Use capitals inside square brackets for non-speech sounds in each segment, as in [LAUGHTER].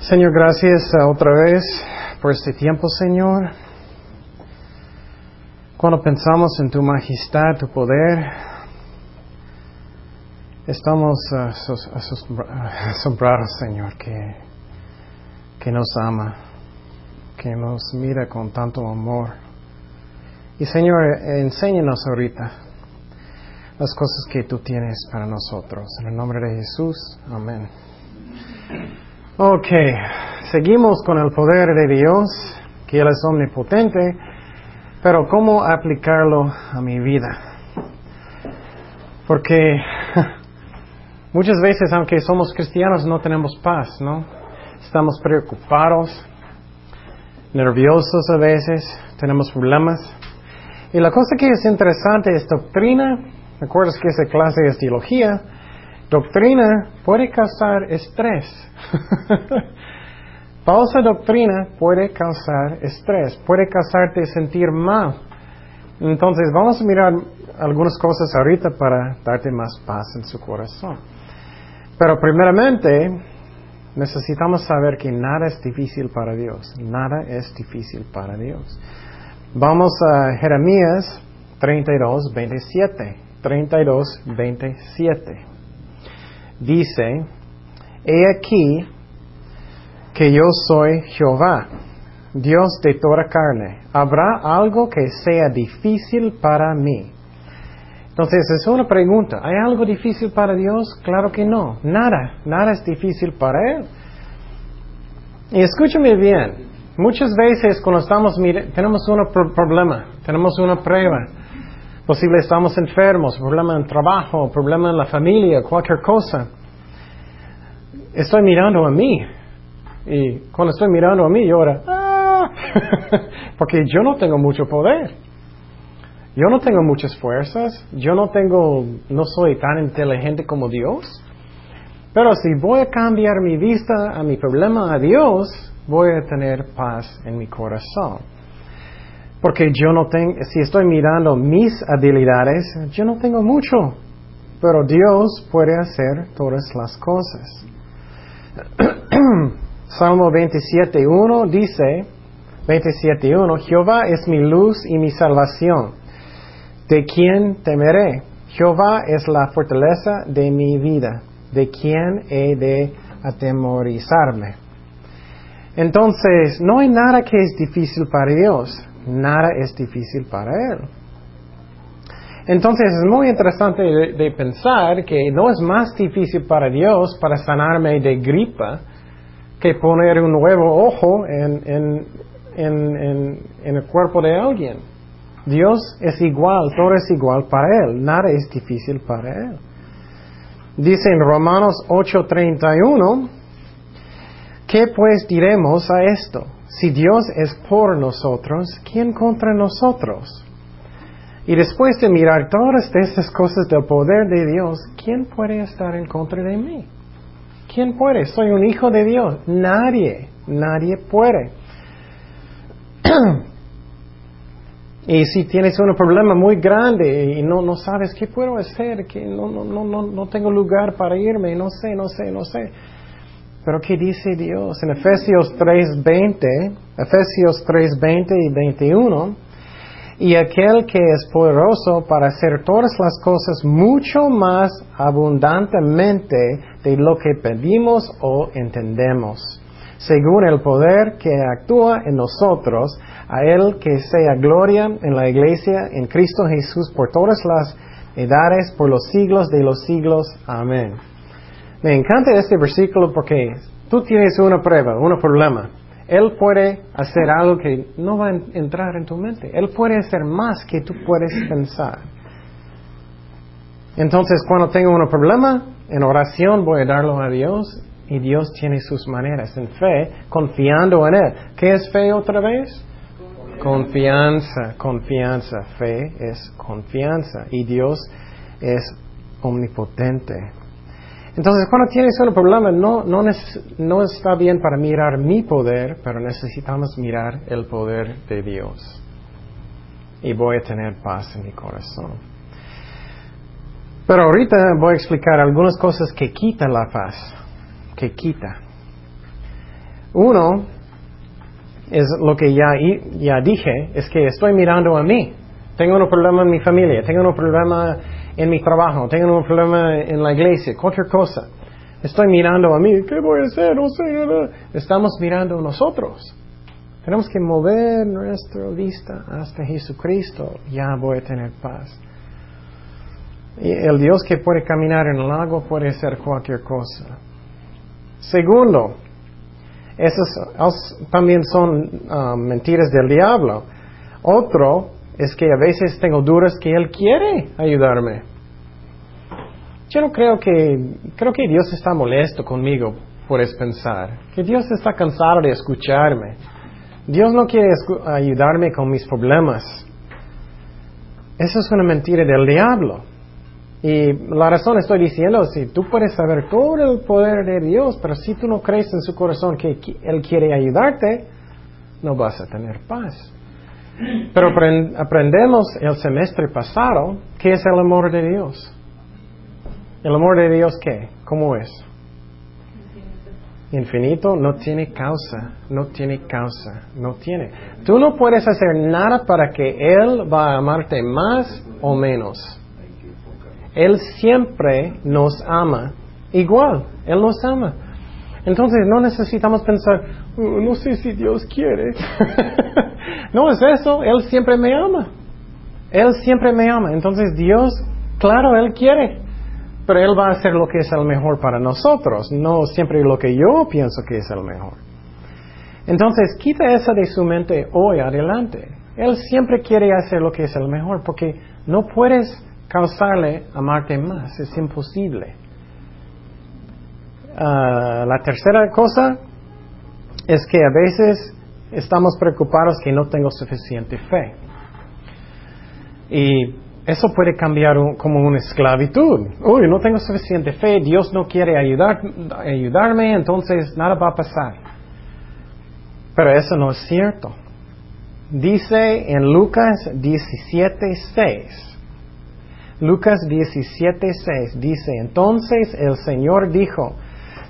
Señor, gracias uh, otra vez por este tiempo, Señor. Cuando pensamos en tu majestad, tu poder, estamos asos- asombrados, Señor, que, que nos ama, que nos mira con tanto amor. Y Señor, enséñanos ahorita las cosas que tú tienes para nosotros. En el nombre de Jesús, amén. Ok, seguimos con el poder de Dios, que Él es omnipotente, pero ¿cómo aplicarlo a mi vida? Porque [LAUGHS] muchas veces, aunque somos cristianos, no tenemos paz, ¿no? Estamos preocupados, nerviosos a veces, tenemos problemas. Y la cosa que es interesante es doctrina. ¿Recuerdas que esa clase es teología? Doctrina puede causar estrés. [LAUGHS] Falsa doctrina puede causar estrés, puede causarte sentir mal. Entonces vamos a mirar algunas cosas ahorita para darte más paz en su corazón. Pero primeramente necesitamos saber que nada es difícil para Dios. Nada es difícil para Dios. Vamos a Jeremías 32, 27. 32, 27. Dice, He aquí que yo soy Jehová, Dios de toda carne. ¿Habrá algo que sea difícil para mí? Entonces es una pregunta. ¿Hay algo difícil para Dios? Claro que no. Nada. Nada es difícil para Él. Y escúchame bien. Muchas veces cuando estamos tenemos un pro- problema, tenemos una prueba, posible estamos enfermos, problema en trabajo, problema en la familia, cualquier cosa. Estoy mirando a mí. Y cuando estoy mirando a mí, yo ahora, "Ah", [LAUGHS] porque yo no tengo mucho poder. Yo no tengo muchas fuerzas, yo no tengo, no soy tan inteligente como Dios. Pero si voy a cambiar mi vista a mi problema a Dios, voy a tener paz en mi corazón. Porque yo no tengo, si estoy mirando mis habilidades, yo no tengo mucho. Pero Dios puede hacer todas las cosas. [CLEARS THROAT] Salmo 27.1 dice, 27.1, Jehová es mi luz y mi salvación. ¿De quién temeré? Jehová es la fortaleza de mi vida. ¿De quién he de atemorizarme? Entonces, no hay nada que es difícil para Dios. Nada es difícil para Él. Entonces, es muy interesante de, pensar que no es más difícil para Dios para sanarme de gripa que poner un nuevo ojo en, en el cuerpo de alguien. Dios es igual, todo es igual para Él, nada es difícil para Él. Dice en Romanos 8:31, ¿qué pues diremos a esto? Si Dios es por nosotros, ¿quién contra nosotros? Y después de mirar todas estas cosas del poder de Dios, ¿quién puede estar en contra de mí? ¿Quién puede? Soy un hijo de Dios. Nadie, nadie puede. [CLEARS THROAT] y si tienes un problema muy grande y no, no sabes qué puedo hacer, que no, no, no, no, tengo lugar para irme, no sé, no sé, no sé. Pero ¿qué dice Dios? En Efesios 3:20, Efesios 3:20 y 21, y aquel que es poderoso para hacer todas las cosas mucho más abundantemente de lo que pedimos o entendemos, según el poder que actúa en nosotros, a Él que sea gloria en la iglesia, en Cristo Jesús, por todas las edades, por los siglos de los siglos. Amén. Me encanta este versículo porque tú tienes una prueba, un problema. Él puede hacer algo que no va a entrar en tu mente. Él puede hacer más que tú puedes pensar. Entonces, cuando tengo un problema, en oración voy a darlo a Dios y Dios tiene sus maneras en fe, confiando en Él. ¿Qué es fe otra vez? Confianza, confianza. Fe es confianza y Dios es omnipotente. Entonces, cuando tienes un problema, no, no, no, está bien para mirar mi poder, pero necesitamos mirar el poder de Dios. Y voy a tener paz en mi corazón. Pero ahorita voy a explicar algunas cosas que quitan la paz. que quita. Uno es lo que ya, ya dije, es que estoy mirando a mí. Tengo un problema en mi familia, tengo un problema en mi trabajo, tengo un problema en la iglesia, cualquier cosa. Estoy mirando a mí, ¿qué voy a hacer? No sé. Estamos mirando a nosotros. Tenemos que mover nuestra vista hasta Jesucristo, ya voy a tener paz. El Dios que puede caminar en el lago puede hacer cualquier cosa. Segundo, esas también son ah, mentiras del diablo. Otro es que a veces tengo dudas que Él quiere ayudarme. Yo no creo que, creo que Dios está molesto conmigo, puedes pensar, que Dios está cansado de escucharme. Dios no quiere ayudarme con mis problemas. Eso es una mentira del diablo. Y la razón estoy diciendo, si tú puedes saber todo el poder de Dios, pero si tú no crees en su corazón que Él quiere ayudarte, no vas a tener paz. Pero aprendemos el semestre pasado qué es el amor de Dios. ¿El amor de Dios qué? ¿Cómo es? Infinito no tiene causa, no tiene causa, no tiene. Tú no puedes hacer nada para que Él va a amarte más o menos. Él siempre nos ama igual, Él nos ama. Entonces no necesitamos pensar, no sé si Dios quiere. [LAUGHS] no es eso, Él siempre me ama. Él siempre me ama. Entonces Dios, claro, Él quiere. Pero Él va a hacer lo que es el mejor para nosotros, no siempre lo que yo pienso que es el mejor. Entonces, quita eso de su mente hoy adelante. Él siempre quiere hacer lo que es el mejor, porque no puedes causarle amarte más, es imposible. Ah, la tercera cosa es que a veces estamos preocupados que no tengo suficiente fe. Y eso puede cambiar como una esclavitud. Uy, no tengo suficiente fe, Dios no quiere ayudar, ayudarme, entonces nada va a pasar. Pero eso no es cierto. Dice en Lucas 17:6. Lucas 17:6 dice, entonces el Señor dijo,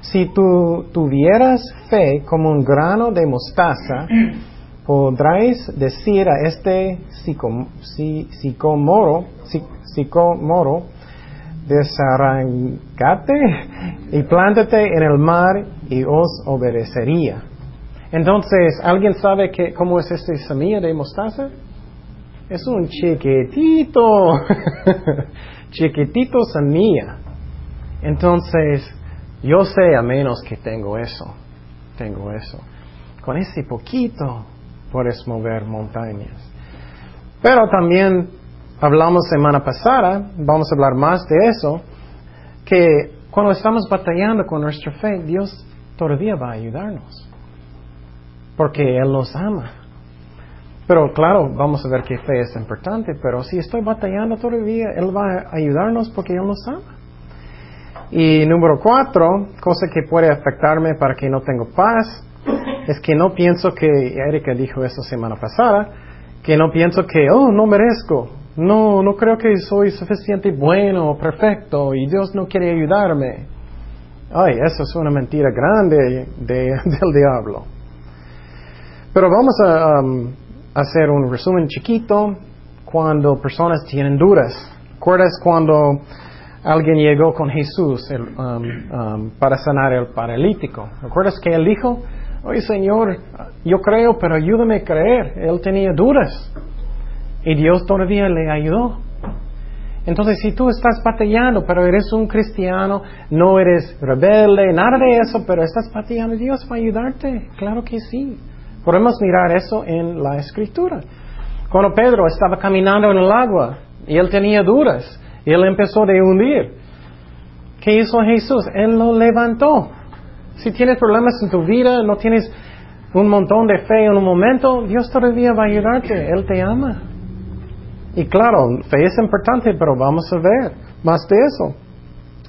si tú tuvieras fe como un grano de mostaza, [CLEARS THROAT] podráis decir a este sicomoro, sicomoro, desarrancate y plántate en el mar y os obedecería. Entonces, ¿alguien sabe que, cómo es esta semilla de mostaza? Es un chiquitito, [LAUGHS] chiquitito semilla. Entonces, yo sé a menos que tengo eso, tengo eso. Con ese poquito puedes mover montañas. Pero también hablamos semana pasada, vamos a hablar más de eso, que cuando estamos batallando con nuestra fe, Dios todavía va a ayudarnos. Porque Él nos ama. Pero claro, vamos a ver que fe es importante, pero si estoy batallando todavía, Él va a ayudarnos porque Él nos ama. Y número cuatro, cosa que puede afectarme para que no tengo paz, es que no pienso que, Erika dijo eso semana pasada, que no pienso que, oh, no merezco, no, no creo que soy suficiente bueno perfecto y Dios no quiere ayudarme. Ay, eso es una mentira grande [LAUGHS] del diablo. Pero vamos a um, hacer un resumen chiquito cuando personas tienen dudas. ¿Recuerdas cuando alguien llegó con Jesús um, um, para sanar el paralítico? ¿Recuerdas que él dijo? Oye Señor, yo creo, pero ayúdame a creer. Él tenía dudas. Y Dios todavía le ayudó. Entonces, si tú estás batallando, pero eres un cristiano, no eres rebelde, nada de eso, pero estás batallando, Dios va a ayudarte. Claro que sí. Podemos mirar eso en la escritura. Cuando Pedro estaba caminando en el agua y él tenía dudas, él empezó a hundir. ¿Qué hizo Jesús? Él lo levantó. Si tienes problemas en tu vida, no tienes un montón de fe en un momento, Dios todavía va a ayudarte. Él te ama. Y claro, fe es importante, pero vamos a ver más de eso.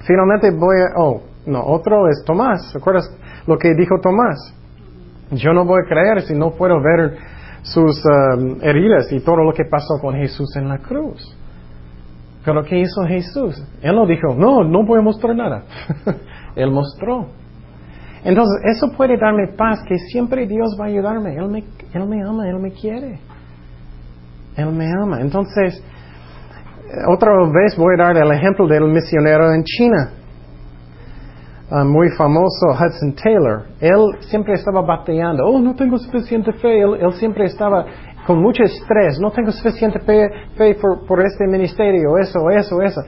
Finalmente voy a... Oh, no, otro es Tomás. ¿Recuerdas lo que dijo Tomás? Yo no voy a creer si no puedo ver sus um, heridas y todo lo que pasó con Jesús en la cruz. Pero ¿qué hizo Jesús? Él no dijo, no, no voy mostrar nada. [LAUGHS] Él mostró. Entonces, eso puede darme paz, que siempre Dios va a ayudarme. Él me, él me ama, Él me quiere. Él me ama. Entonces, otra vez voy a dar el ejemplo del misionero en China. Ah, muy famoso Hudson Taylor. Él siempre estaba batallando. Oh, no tengo suficiente fe. Él, siempre estaba con mucho estrés. No tengo suficiente fe, por, por, este ministerio. Eso, eso, eso.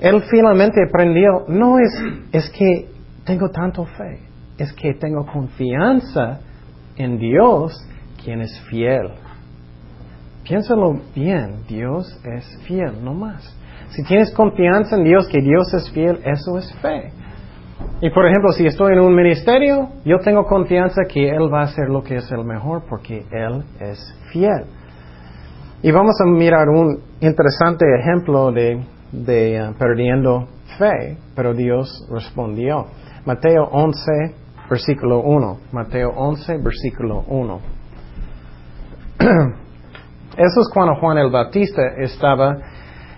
Él finalmente aprendió. No es, es que tengo tanto fe. Es que tengo confianza en Dios, quien es fiel. Piénsalo bien, Dios es fiel, no más. Si tienes confianza en Dios, que Dios es fiel, eso es fe. Y por ejemplo, si estoy en un ministerio, yo tengo confianza que Él va a hacer lo que es el mejor porque Él es fiel. Y vamos a mirar un interesante ejemplo de, uh, perdiendo fe, pero Dios respondió. Mateo 11, versículo 1. Mateo 11, versículo 1. [CLEARS THROAT] Eso es cuando Juan el Bautista estaba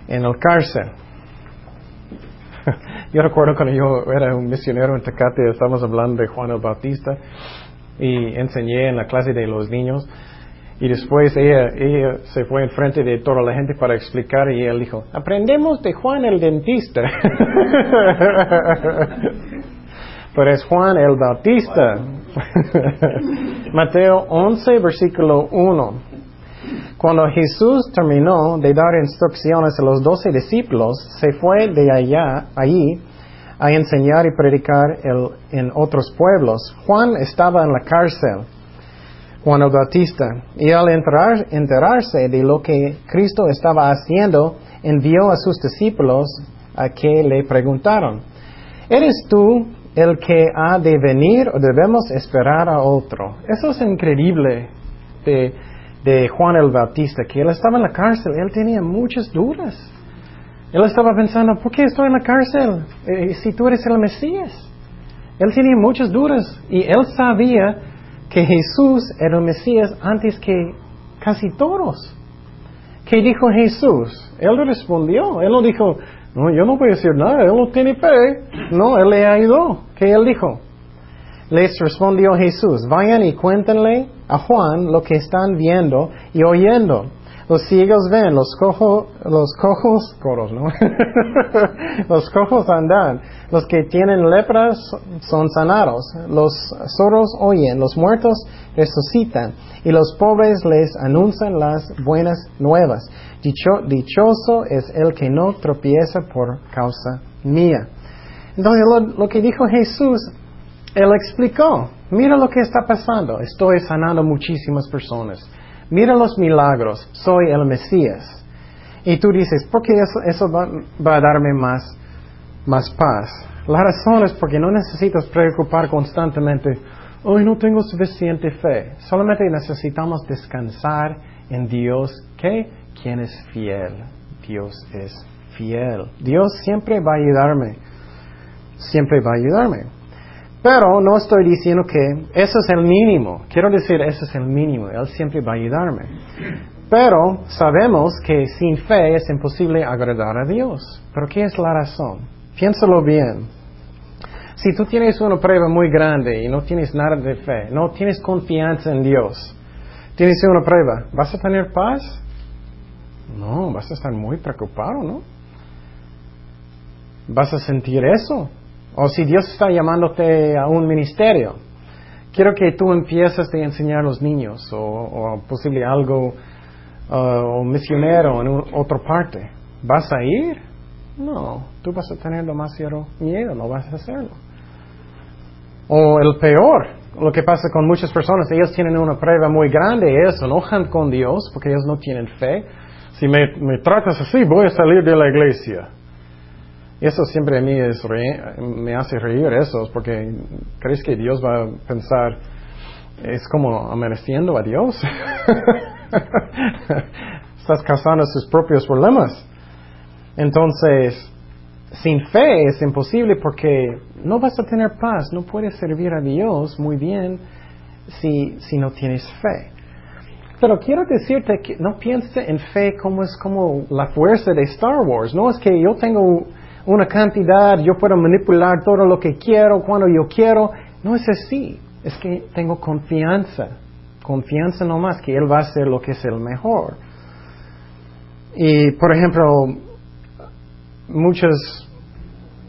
en el cárcel. Yo recuerdo cuando yo era un misionero en Tecate, estábamos hablando de Juan el Bautista y enseñé en la clase de los niños. Y después ella, ella se fue enfrente de toda la gente para explicar y él dijo, aprendemos de Juan el dentista. [LAUGHS] Pero es Juan el Bautista. [LAUGHS] Mateo 11, versículo 1. Cuando Jesús terminó de dar instrucciones a los doce discípulos, se fue de allá, allí, a enseñar y predicar en otros pueblos. Juan estaba en la cárcel, Juan el Bautista, y al enterarse de lo que Cristo estaba haciendo, envió a sus discípulos a que le preguntaron, ¿eres tú el que ha de venir o debemos esperar a otro? Eso es increíble de de Juan el Bautista, que él estaba en la cárcel, él tenía muchas dudas. Él estaba pensando, ¿por qué estoy en la cárcel eh, si tú eres el Mesías? Él tenía muchas dudas y él sabía que Jesús era el Mesías antes que casi todos. ¿Qué dijo Jesús? Él respondió, él no dijo, no, yo no voy a decir nada, él no tiene fe. No, él le ayudó. ¿Qué él dijo? Les respondió Jesús, vayan y cuéntenle a Juan lo que están viendo y oyendo. Los ciegos ven, los, cojo, los cojos, coros, ¿no? [LAUGHS] los cojos andan, los que tienen lepras son sanados, los sordos oyen, los muertos resucitan y los pobres les anuncian las buenas nuevas. dichoso es el que no tropieza por causa mía. Entonces lo que dijo Jesús él explicó, mira lo que está pasando, estoy sanando muchísimas personas, mira los milagros, soy el Mesías. Y tú dices, ¿por qué eso, va, a darme más, más paz? La razón es porque no necesitas preocupar constantemente, hoy no tengo suficiente fe. Solamente necesitamos descansar en Dios, que quien es fiel. Dios es fiel. Dios siempre va a ayudarme. Siempre va a ayudarme. Pero no estoy diciendo que eso es el mínimo. Quiero decir, eso es el mínimo. Él siempre va a ayudarme. Pero sabemos que sin fe es imposible agradar a Dios. ¿Pero qué es la razón? Piénsalo bien. Si tú tienes una prueba muy grande y no tienes nada de fe, no tienes confianza en Dios, tienes una prueba, ¿vas a tener paz? No, vas a estar muy preocupado, ¿no? ¿Vas a sentir eso? O si Dios está llamándote a un ministerio, quiero que tú empieces a enseñar a los niños o, o posible algo, uh, o misionero en otra parte. ¿Vas a ir? No, tú vas a tener demasiado miedo, no vas a hacerlo. O el peor, lo que pasa con muchas personas, ellos tienen una prueba muy grande ellos se enojan con Dios porque ellos no tienen fe. Si me tratas así, voy a salir de la iglesia. Eso siempre a mí es me hace reír eso, porque crees que Dios va a pensar, es como amaneciendo a Dios. [LAUGHS] Estás causando sus propios problemas. Entonces, sin fe es imposible porque no vas a tener paz, no puedes servir a Dios muy bien si, si no tienes fe. Pero quiero decirte que no pienses en fe como es como la fuerza de Star Wars. No es que yo tengo una cantidad, yo puedo manipular todo lo que quiero, cuando yo quiero. No es así, es que tengo confianza, confianza nomás que Él va a hacer lo que es el mejor. Y, por ejemplo, muchas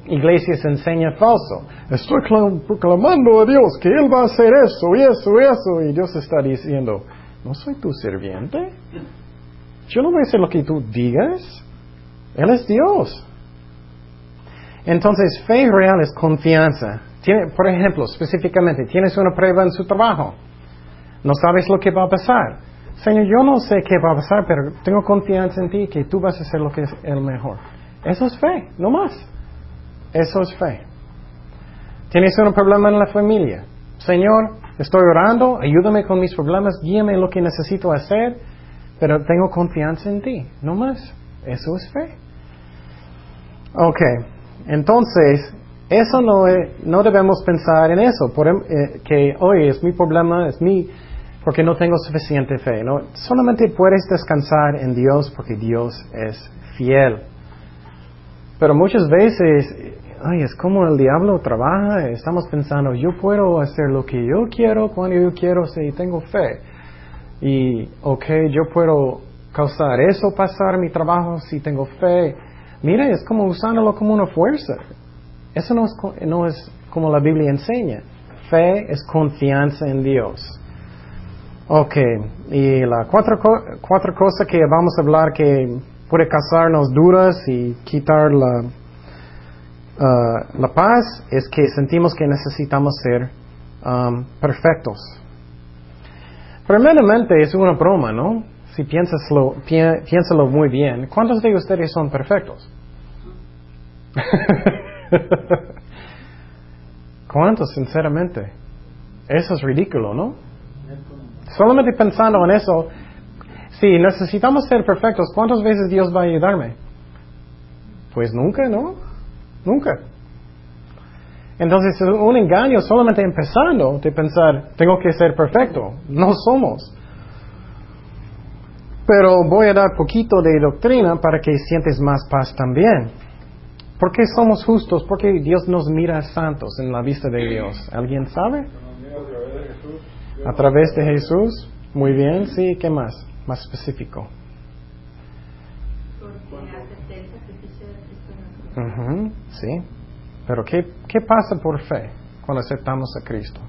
iglesias enseñan falso. Estoy proclamando a Dios que Él va a hacer eso y eso y eso. Y Dios está diciendo, no soy tu sirviente. Yo no voy a hacer lo que tú digas. Él es Dios. Entonces, fe real es confianza. Tiene, por ejemplo, específicamente, tienes una prueba en su trabajo. No sabes lo que va a pasar. Señor, yo no sé qué va a pasar, pero tengo confianza en ti que tú vas a hacer lo que es el mejor. Eso es fe, no más. Eso es fe. Tienes un problema en la familia. Señor, estoy orando, ayúdame con mis problemas, guíame en lo que necesito hacer, pero tengo confianza en ti, no más. Eso es fe. Ok, entonces, eso no, no debemos pensar en eso, por, em, eh, que hoy es mi problema, es mi, porque no tengo suficiente fe. ¿no? Solamente puedes descansar en Dios porque Dios es fiel. Pero muchas veces ay, es como el diablo trabaja, estamos pensando, yo puedo hacer lo que yo quiero cuando yo quiero si tengo fe. Y, ok, yo puedo causar eso, pasar mi trabajo si tengo fe. Mira, es como usándolo como una fuerza. Eso no es, no es como la Biblia enseña. Fe es confianza en Dios. Ok, y las cuatro, cuatro cosas que vamos a hablar que puede causarnos dudas y quitar la, Uh, la paz es que sentimos que necesitamos ser um, perfectos. Primeramente es una broma, ¿no? Si piénsalo, piénsalo muy bien. ¿Cuántos de ustedes son perfectos? [LAUGHS] ¿Cuántos, sinceramente? Eso es ridículo, ¿no? Solamente pensando en eso, si necesitamos ser perfectos, ¿cuántas veces Dios va a ayudarme? Pues nunca, ¿no? Nunca. Entonces es un engaño solamente empezando de pensar, tengo que ser perfecto. No somos. Pero voy a dar poquito de doctrina para que sientes más paz también. ¿Por qué somos justos? Porque Dios nos mira santos en la vista de Dios. ¿Alguien sabe? A través de Jesús. Muy bien, sí. ¿Qué más? Más específico. sí. Pero ¿qué, ¿qué pasa por fe cuando aceptamos a Cristo?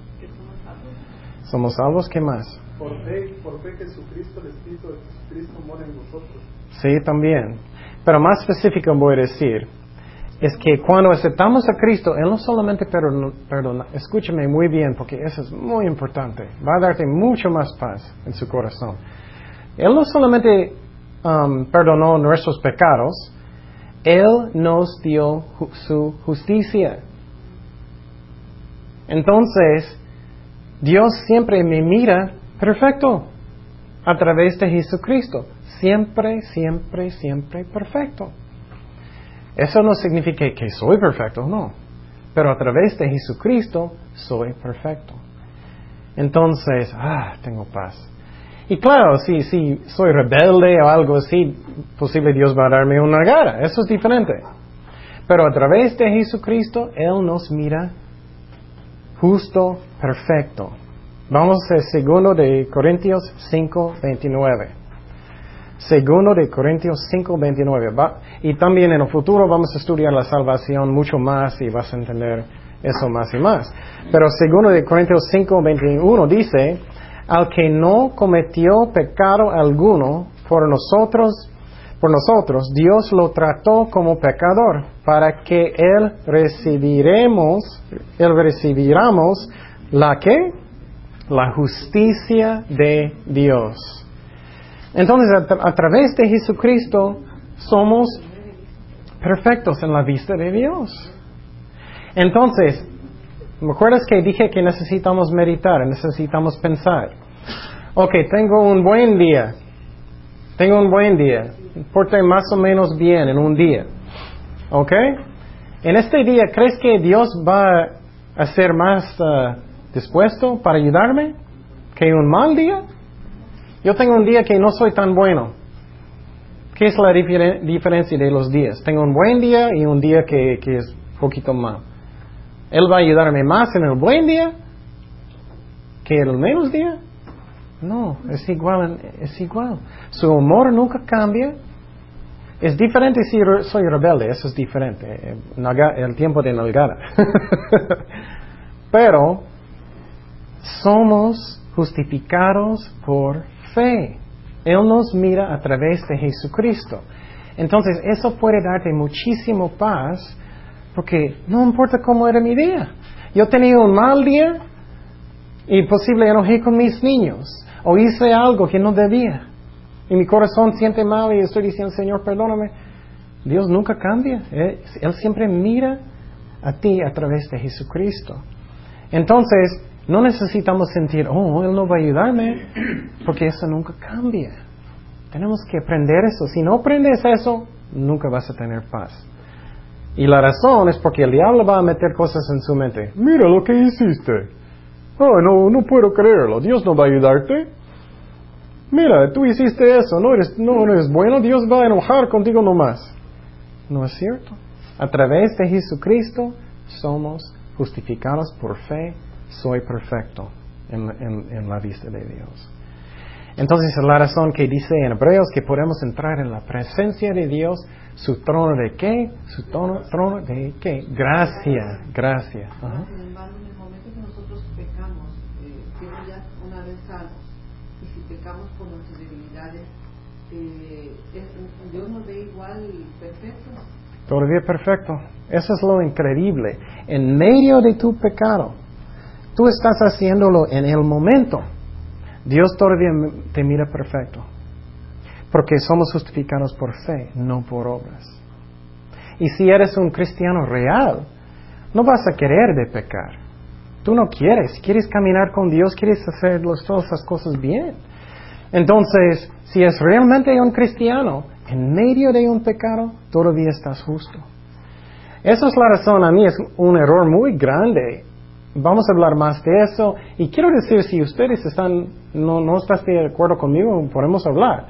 ¿Somos salvos? ¿Qué más? Por fe, por fe Jesucristo, el Espíritu de Jesucristo mora en nosotros. Sí, también. Pero más específico voy a decir, es que cuando aceptamos a Cristo, Él no solamente perdona, escúchame muy bien, porque eso es muy importante, va a darte mucho más paz en su corazón. Él no solamente um, perdonó nuestros pecados, él nos dio su justicia. Entonces, Dios siempre me mira perfecto a través de Jesucristo. Siempre, siempre, siempre perfecto. Eso no significa que soy perfecto, no. Pero a través de Jesucristo soy perfecto. Entonces, ah, tengo paz. Y claro, si, si soy rebelde o algo así, posible Dios va a darme una gara. Eso es diferente. Pero a través de Jesucristo, Él nos mira justo, perfecto. Vamos a segundo de Corintios 5, 29. Segundo de Corintios 5, 29. y también en el futuro vamos a estudiar la salvación mucho más y vas a entender eso más y más. Pero segundo de Corintios 5, 21 dice, al que no cometió pecado alguno por nosotros, por nosotros, Dios lo trató como pecador para que él recibiremos, él recibiramos la que? La justicia de Dios. Entonces, a, través de Jesucristo somos perfectos en la vista de Dios. Entonces, ¿Me acuerdas que dije que necesitamos meditar, necesitamos pensar? Ok, tengo un buen día. Tengo un buen día. Porté más o menos bien en un día. ¿Ok? En este día, ¿crees que Dios va a ser más uh, dispuesto para ayudarme que un mal día? Yo tengo un día que no soy tan bueno. ¿Qué es la diferencia de los días? Tengo un buen día y un día que, que es un poquito mal. Él va a ayudarme más en el buen día que el menos día. No, es igual, es igual. Su humor nunca cambia. Es diferente si soy rebelde, eso es diferente. Eh, el tiempo de nalgada. [LAUGHS] Pero somos justificados por fe. Él nos mira a través de Jesucristo. Entonces, eso puede darte muchísimo paz porque no importa cómo era mi día. Yo tenía un mal día y posible enojé con mis niños o hice algo que no debía. Y mi corazón siente mal y estoy diciendo, Señor, perdóname. Dios nunca cambia. Él, él siempre mira a ti a través de Jesucristo. Entonces, no necesitamos sentir, oh, Él no va a ayudarme, porque eso nunca cambia. Tenemos que aprender eso. Si no aprendes eso, nunca vas a tener paz. Y la razón es porque el diablo va a meter cosas en su mente. Mira lo que hiciste. Oh, no, no puedo creerlo. Dios no va a ayudarte. Mira, tú hiciste eso. No eres, no eres bueno. Dios va a enojar contigo nomás. No es cierto. A través de Jesucristo somos justificados por fe. Soy perfecto en, en la vista de Dios. Entonces, la razón que dice en Hebreos que podemos entrar en la presencia de Dios, su trono de qué? Su trono, trono de qué? Gracia, gracia. Sin embargo, en el momento que nosotros pecamos, eh, ya una vez salvos, y si pecamos por nuestras debilidades, eh, Dios nos ve igual perfecto. Todavía perfecto. Eso es lo increíble. En medio de tu pecado, tú estás haciéndolo en el momento. Dios todavía te mira perfecto. Porque somos justificados por fe, no por obras. Y si eres un cristiano real, no vas a querer pecar. Tú no quieres. Quieres caminar con Dios, quieres hacer todas esas cosas bien. Entonces, si es realmente un cristiano, en medio de un pecado, todavía estás justo. Esa es la razón, a mí es un error muy grande Vamos a hablar más de eso. Y quiero decir, si ustedes están, no, no están de acuerdo conmigo, podemos hablar.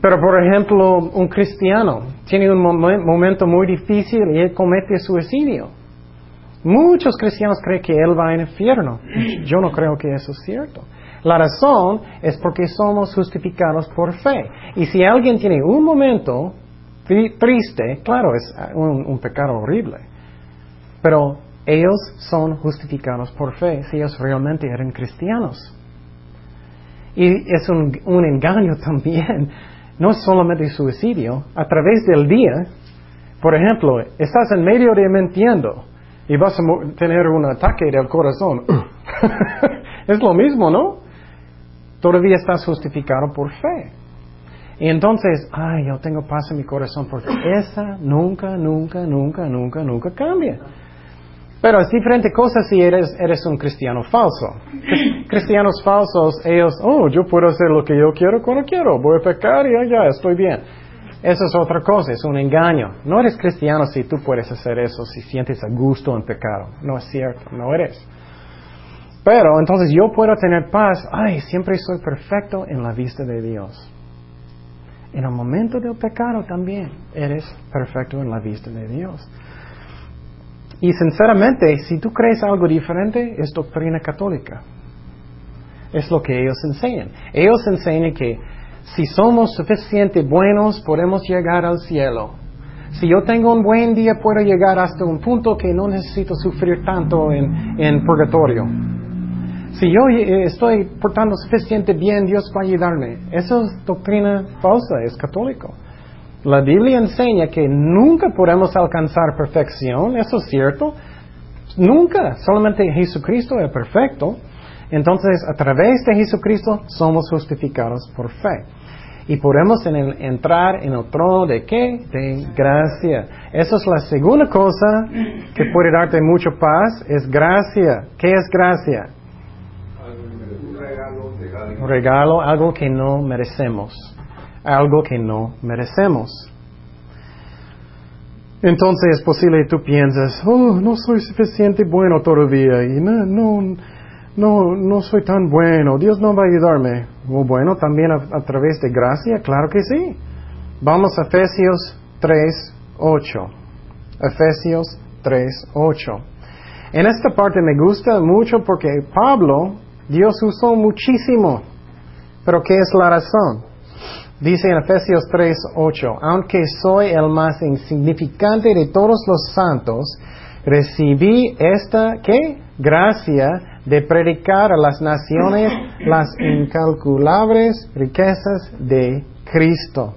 Pero, por ejemplo, un cristiano tiene un momento muy difícil y él comete suicidio. Muchos cristianos creen que él va al infierno. Yo no creo que eso es cierto. La razón es porque somos justificados por fe. Y si alguien tiene un momento triste, claro, es un, un pecado horrible. Pero ellos son justificados por fe si ellos realmente eran cristianos. Y es un, engaño [LAUGHS] también, no solamente suicidio, a través del día, por ejemplo, estás en medio de mintiendo y vas a tener un ataque del corazón. [LAUGHS] es lo mismo, ¿no? Todavía estás justificado por fe. Y entonces, ay, yo tengo paz en mi corazón porque esa nunca, nunca, nunca, nunca, nunca cambia. Pero es diferente cosa si eres, eres un cristiano falso. [LAUGHS] Cristianos falsos, ellos, oh, yo puedo hacer lo que yo quiero cuando quiero, voy a pecar y ya, estoy bien. Eso es otra cosa, es un engaño. No eres cristiano si tú puedes hacer eso, si sientes a gusto en pecado. No es cierto, no eres. Pero entonces yo puedo tener paz, ay, siempre soy perfecto en la vista de Dios. En el momento del pecado también eres perfecto en la vista de Dios. Y sinceramente, si tú crees algo diferente, es doctrina católica. Es lo que ellos enseñan. Ellos enseñan que si somos suficientemente buenos, podemos llegar al cielo. Si yo tengo un buen día, puedo llegar hasta un punto que no necesito sufrir tanto en, en purgatorio. Si yo estoy portando suficiente bien, Dios va a ayudarme. Eso es doctrina falsa, es católico. La Biblia enseña que nunca podemos alcanzar perfección, eso es cierto. Nunca, solamente Jesucristo es perfecto. Entonces, a través de Jesucristo somos justificados por fe. Y podemos entrar en el trono de qué? De gracia. Esa es la segunda cosa que puede darte mucha paz, es gracia. ¿Qué es gracia? Un regalo, algo que no merecemos algo que no merecemos. Entonces es posible que tú piensas, oh, no soy suficiente bueno todavía y no, no, no, soy tan bueno, Dios no va a ayudarme. Bueno, también a, través de gracia, claro que sí. Vamos a Efesios 3, 8. Efesios 3, 8. En esta parte me gusta mucho porque Pablo Dios usó muchísimo. Pero ¿qué es la razón? Dice en Efesios 3, 8, aunque soy el más insignificante de todos los santos, recibí esta, ¿qué? Gracia de predicar a las naciones las incalculables riquezas de Cristo.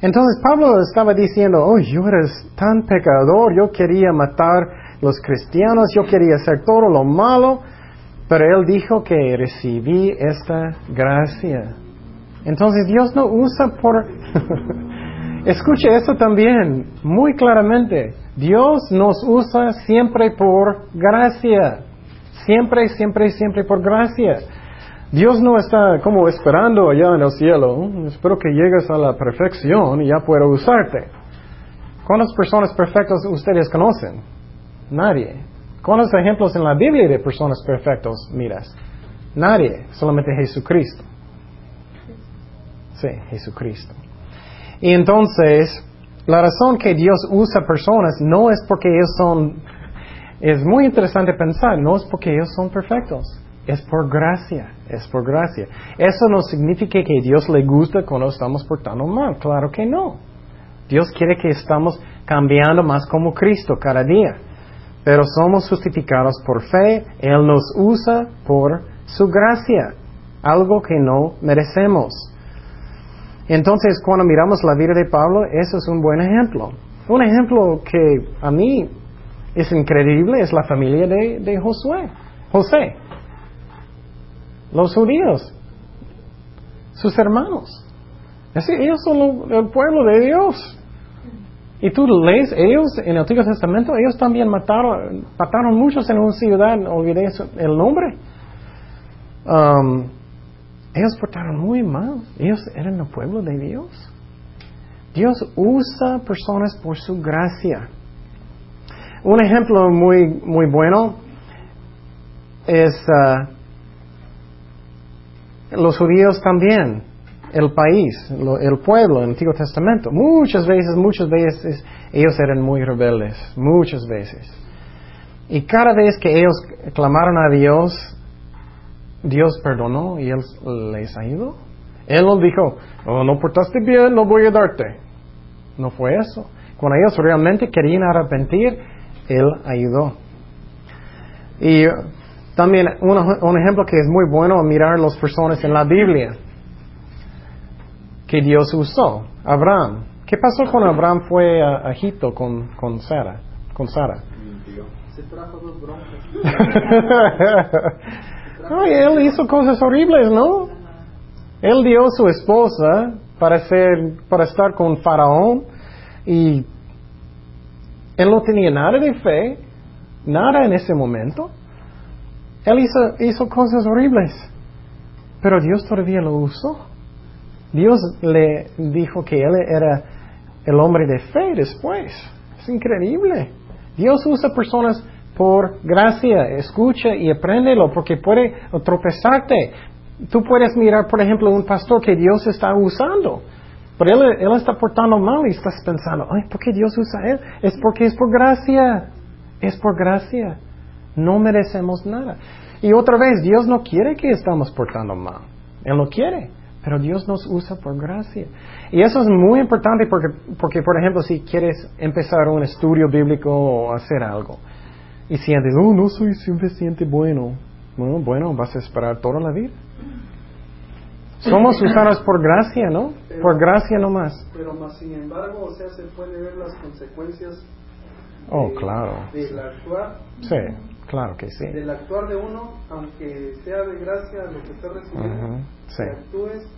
Entonces Pablo estaba diciendo, oh, yo eres tan pecador, yo quería matar los cristianos, yo quería hacer todo lo malo, pero él dijo que recibí esta gracia. Entonces Dios no usa por... [LAUGHS] Escuche esto también muy claramente. Dios nos usa siempre por gracia. Siempre, siempre, siempre por gracia. Dios no está como esperando allá en el cielo. Espero que llegues a la perfección y ya puedo usarte. ¿Cuántas personas perfectas ustedes conocen? Nadie. ¿Cuántos ejemplos en la Biblia de personas perfectas miras? Nadie, solamente Jesucristo. Jesucristo. Y entonces, la razón que Dios usa personas no es porque ellos son, es muy interesante pensar, no es porque ellos son perfectos, es por gracia, es por gracia. Eso no significa que Dios le gusta cuando estamos portando mal, claro que no. Dios quiere que estamos cambiando más como Cristo cada día. Pero somos justificados por fe, Él nos usa por su gracia, algo que no merecemos. Entonces, cuando miramos la vida de Pablo, eso es un buen ejemplo. Un ejemplo que a mí es increíble es la familia de, Josué, José. Los judíos, sus hermanos. ellos son el pueblo de Dios. Y tú lees, ellos en el Antiguo Testamento, ellos también mataron, mataron muchos en una ciudad, olvidé el nombre. Um, ellos portaron muy mal. Ellos eran el pueblo de Dios. Dios usa personas por su gracia. Un ejemplo muy, muy bueno es uh, los judíos también, el país, el pueblo, el Antiguo Testamento. Muchas veces, muchas veces ellos eran muy rebeldes, muchas veces. Y cada vez que ellos clamaron a Dios, Dios perdonó y Él les ayudó. Él no dijo, oh, no portaste bien, no voy a darte. No fue eso. Cuando ellos realmente querían arrepentir, Él ayudó. Y también un, ejemplo que es muy bueno mirar las personas en la Biblia que Dios usó. Abraham. ¿Qué pasó cuando Abraham fue a Egipto con, con Sara? Con Sara? Se trajo dos [LAUGHS] [LAUGHS] Ay, él hizo cosas horribles, ¿no? Él dio su esposa para, ser, para estar con Faraón y él no tenía nada de fe, nada en ese momento. Él hizo, hizo cosas horribles, pero Dios todavía lo usó. Dios le dijo que él era el hombre de fe después. Es increíble. Dios usa personas por gracia, escucha y apréndelo porque puede tropezarte. Tú puedes mirar, por ejemplo, un pastor que Dios está usando, pero él, está portando mal y estás pensando, ay, ¿por qué Dios usa él? Es porque es por gracia, es por gracia. No merecemos nada. Y otra vez, Dios no quiere que estamos portando mal. Él no quiere, pero Dios nos usa por gracia. Y eso es muy importante porque, porque por ejemplo, si quieres empezar un estudio bíblico o hacer algo, y sientes, oh, no soy suficiente bueno. Bueno, bueno, vas a esperar toda la vida. Somos usados por gracia, ¿no? por gracia nomás. Pero más sin embargo, o sea, se puede ver las consecuencias oh, claro. del actuar. Sí, claro que sí. Del actuar de uno, aunque sea de gracia lo que está recibiendo, sí. actúes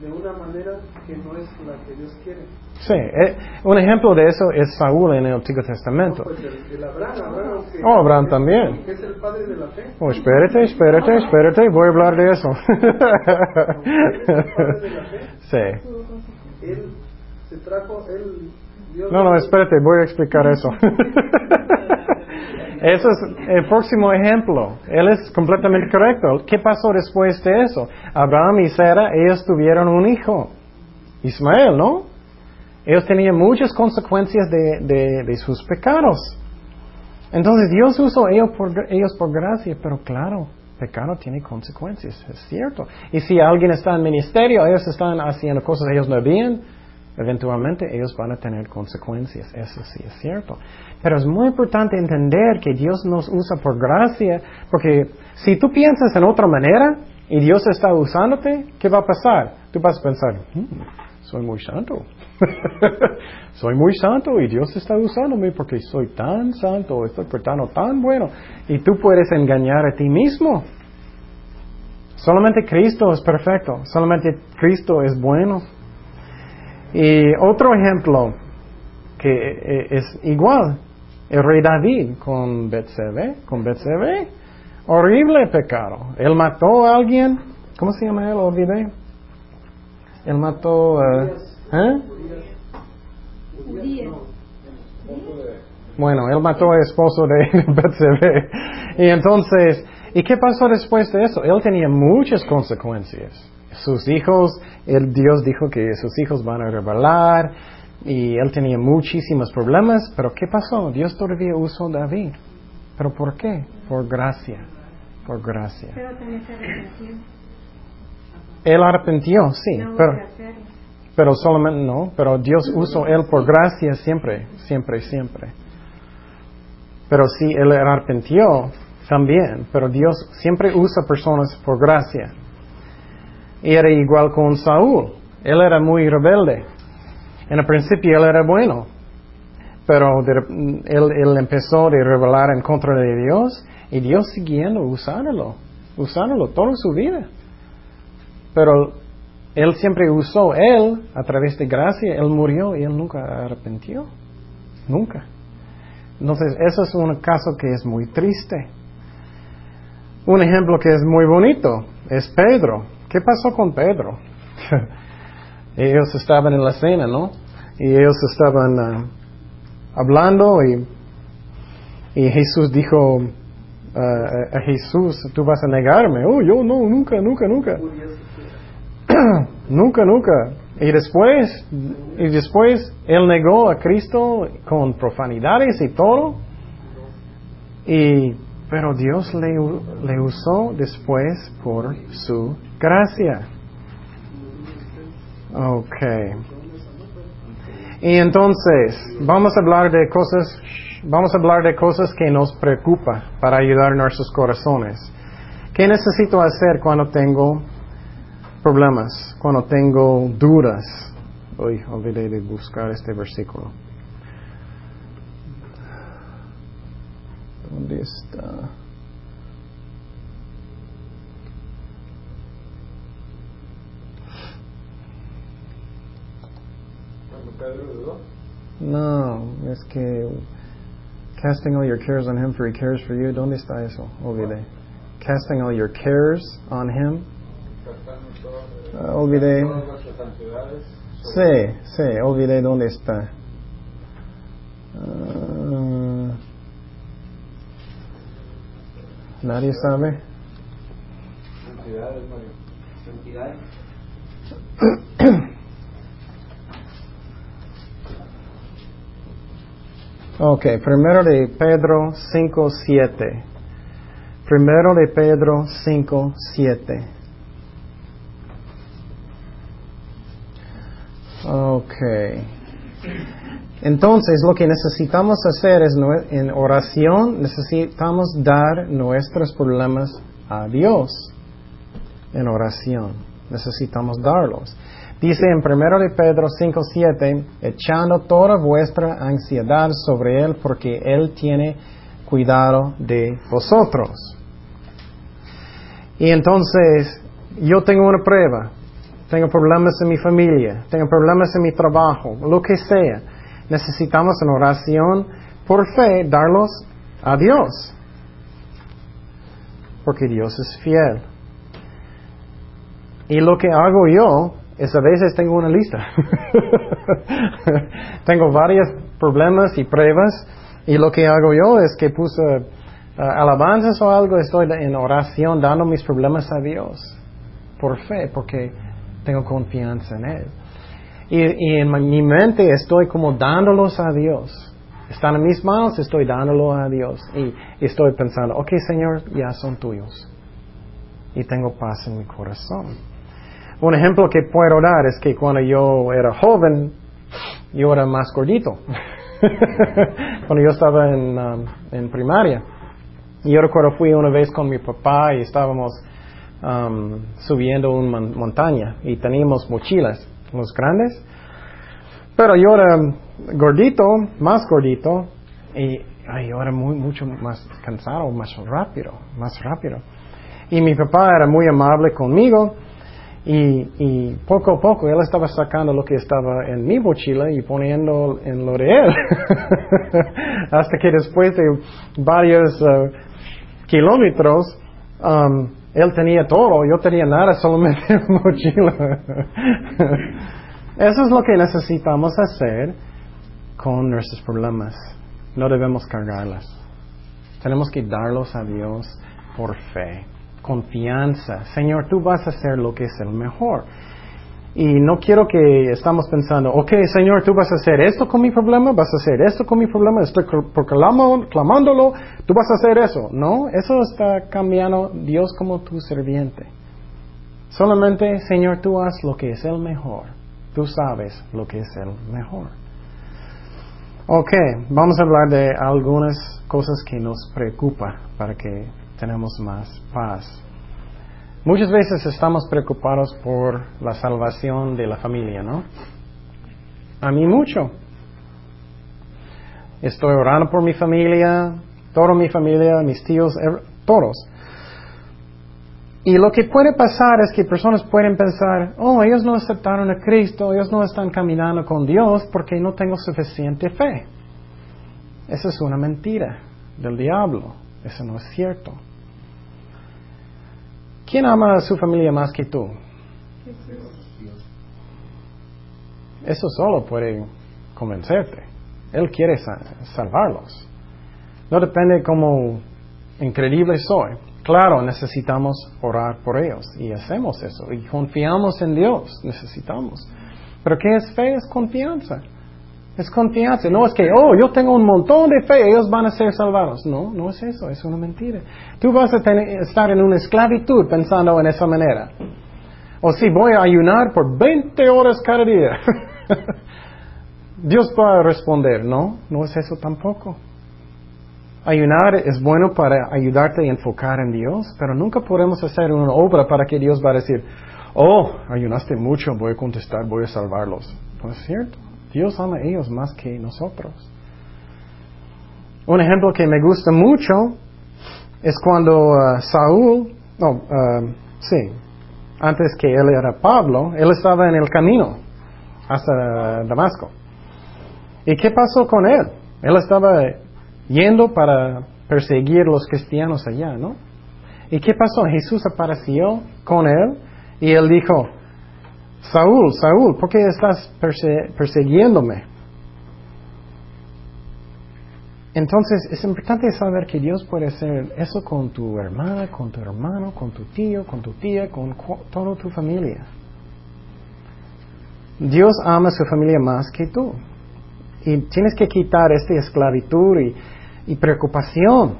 de una manera que no es la que Dios quiere. Sí, eh, un ejemplo de eso es Saúl en el Antiguo Testamento. Pues Abraham, Abraham, oh, Abraham también. es el padre de la fe. Oh, espérate, espérate, espérate, voy a hablar de eso. [LAUGHS] Sí. Él se trajo, él no, no, espérate, voy a explicar eso. [LAUGHS] Eso es el próximo ejemplo. Él es completamente correcto. ¿Qué pasó después de eso? Abraham y Sara, ellos tuvieron un hijo, Ismael, ¿no? Ellos tenían muchas consecuencias de, sus pecados. Entonces Dios usó ellos por, ellos por gracia, pero claro, Pecado tiene consecuencias, es cierto. Y si alguien está en ministerio, ellos están haciendo cosas que ellos no bien, eventualmente ellos van a tener consecuencias, eso sí es cierto. Pero es muy importante entender que Dios nos usa por gracia, porque si tú piensas en otra manera y Dios está usándote, ¿qué va a pasar? Tú vas a pensar, "Hmm, soy muy santo. [LAUGHS] soy muy santo y Dios está usándome porque soy tan santo, estoy portando tan bueno. Y tú puedes engañar a ti mismo. Solamente Cristo es perfecto, solamente Cristo es bueno. Y otro ejemplo que eh, es igual, el rey David con Betsebe, con Betsebe, horrible pecado. Él mató a alguien, ¿cómo se llama él? Olvidé. Él mató, eh, ¿eh? Bueno, él mató al esposo de [LAUGHS] Betsebe. Y entonces, ¿y qué pasó después de eso? Él tenía muchas consecuencias. Sus hijos, el Dios dijo que sus hijos van a rebelar y él tenía muchísimos problemas, pero ¿qué pasó? Dios todavía usó a David. ¿Pero por qué? Por gracia, por gracia. Pero también se arrepintió. Él arrepintió, sí, no pero, pero solamente no, pero Dios usó él por gracia siempre, siempre, siempre. Pero sí, él arrepintió también, pero Dios siempre usa personas por gracia. Era igual con Saúl. Él era muy rebelde. En el principio él era bueno, pero él empezó a rebelar en contra de Dios y Dios siguiendo usándolo, usándolo toda su vida. Pero él siempre usó, él, a través de gracia, él murió y él nunca arrepintió. Nunca. Entonces, eso es un caso que es muy triste. Un ejemplo que es muy bonito es Pedro. ¿Qué pasó con Pedro? [LAUGHS] ellos estaban en la cena, ¿no? Y ellos estaban ah, hablando y, y Jesús dijo ah, a Jesús, tú vas a negarme. Oh, yo no, nunca, nunca, nunca. [CLEARS THROAT] nunca, nunca. Y después, y después él negó a Cristo con profanidades y todo. Y, pero Dios le, le usó después por su gracia. Okay. Y entonces, vamos a hablar de cosas, vamos a hablar de cosas que nos preocupa para ayudar a nuestros corazones. ¿Qué necesito hacer cuando tengo problemas, cuando tengo dudas? Uy, olvidé de buscar este versículo. ¿Dónde está? No, es que casting all your cares on him for he cares for you. ¿Dónde está eso? Olvidé. Casting all your cares on him. Ah, olvidé. Sí, sí, olvidé dónde está. Ah, ¿Nadie sabe? [CLEARS THROAT] Ok, primero de Pedro 5, 7. Primero de Pedro 5, 7. Ok. Entonces, lo que necesitamos hacer es, en oración, necesitamos dar nuestros problemas a Dios. En oración. Necesitamos darlos. Dice en 1 de Pedro 5, 7, echando toda vuestra ansiedad sobre Él porque Él tiene cuidado de vosotros. Y entonces, yo tengo una prueba, tengo problemas en mi familia, tengo problemas en mi trabajo, lo que sea. Necesitamos en oración, por fe, darlos a Dios. Porque Dios es fiel. Y lo que hago yo es a veces tengo una lista. [LAUGHS] tengo varios problemas y pruebas y lo que hago yo es que puse ah, alabanzas o algo, estoy en oración dando mis problemas a Dios por fe, porque tengo confianza en Él. Y, en mi mente estoy como dándolos a Dios. Están en mis manos, estoy dándolo a Dios. Y, y estoy pensando, ok Señor, ya son tuyos. y tengo paz en mi corazón. Un ejemplo que puedo dar es que cuando yo era joven, yo era más gordito. [LAUGHS] cuando yo estaba en, um, en primaria. Y yo recuerdo fui una vez con mi papá y estábamos um, subiendo una montaña y teníamos mochilas, unos grandes. Pero yo era gordito, más gordito, y yo era muy, mucho más cansado, más rápido, más rápido. Y mi papá era muy amable conmigo y, y, poco a poco él estaba sacando lo que estaba en mi mochila y poniendo en lo de él. [LAUGHS] Hasta que después de varios uh, kilómetros, um, él tenía todo, yo tenía nada, solamente [LAUGHS] la mochila. Eso es lo que necesitamos hacer con nuestros problemas. No debemos cargarlas. Tenemos que darlos a Dios por fe, confianza. Señor, tú vas a hacer lo que es el mejor. Y no quiero que estamos pensando, ok, Señor, tú vas a hacer esto con mi problema, vas a hacer esto con mi problema, estoy clamándolo, tú vas a hacer eso. No, eso está cambiando Dios como tu serviente. Solamente, Señor, tú haz lo que es el mejor. Tú sabes lo que es el mejor. Ok, vamos a hablar de algunas cosas que nos preocupan para que tenemos más paz. Muchas veces estamos preocupados por la salvación de la familia, ¿no? A mí mucho. Estoy orando por mi familia, toda mi familia, mis tíos, todos. Y lo que puede pasar es que personas pueden pensar, oh, ellos no aceptaron a Cristo, ellos no están caminando con Dios porque no tengo suficiente fe. Esa es una mentira del diablo, eso no es cierto. ¿Quién ama a su familia más que tú? Eso solo puede convencerte. Él quiere salvarlos. No depende cómo increíble soy. Claro, necesitamos orar por ellos y hacemos eso y confiamos en Dios, necesitamos. Pero ¿qué es fe? Es confianza. Es confianza. No es que, oh, yo tengo un montón de fe, ellos van a ser salvados. No, no es eso, es una mentira. Tú vas a estar en una esclavitud pensando en esa manera. O si voy a ayunar por 20 horas cada día. [LAUGHS] Dios va a responder, no, no es eso tampoco. Ayunar es bueno para ayudarte a enfocar en Dios, pero nunca podemos hacer una obra para que Dios va a decir, oh, ayunaste mucho, voy a contestar, voy a salvarlos. No es cierto. Dios ama a ellos más que nosotros. Un ejemplo que me gusta mucho es cuando uh, Saúl, no, uh, sí, antes que él era Pablo, él estaba en el camino hasta Damasco. ¿Y qué pasó con él? Él estaba yendo para perseguir los cristianos allá, ¿no? ¿Y qué pasó? Jesús apareció con él y él dijo, Saúl, Saúl, ¿por qué estás persiguiéndome? Entonces es importante saber que Dios puede hacer eso con tu hermana, con tu hermano, con tu tío, con tu tía, con toda tu familia. Dios ama a su familia más que tú. Y tienes que quitar esta esclavitud y, preocupación.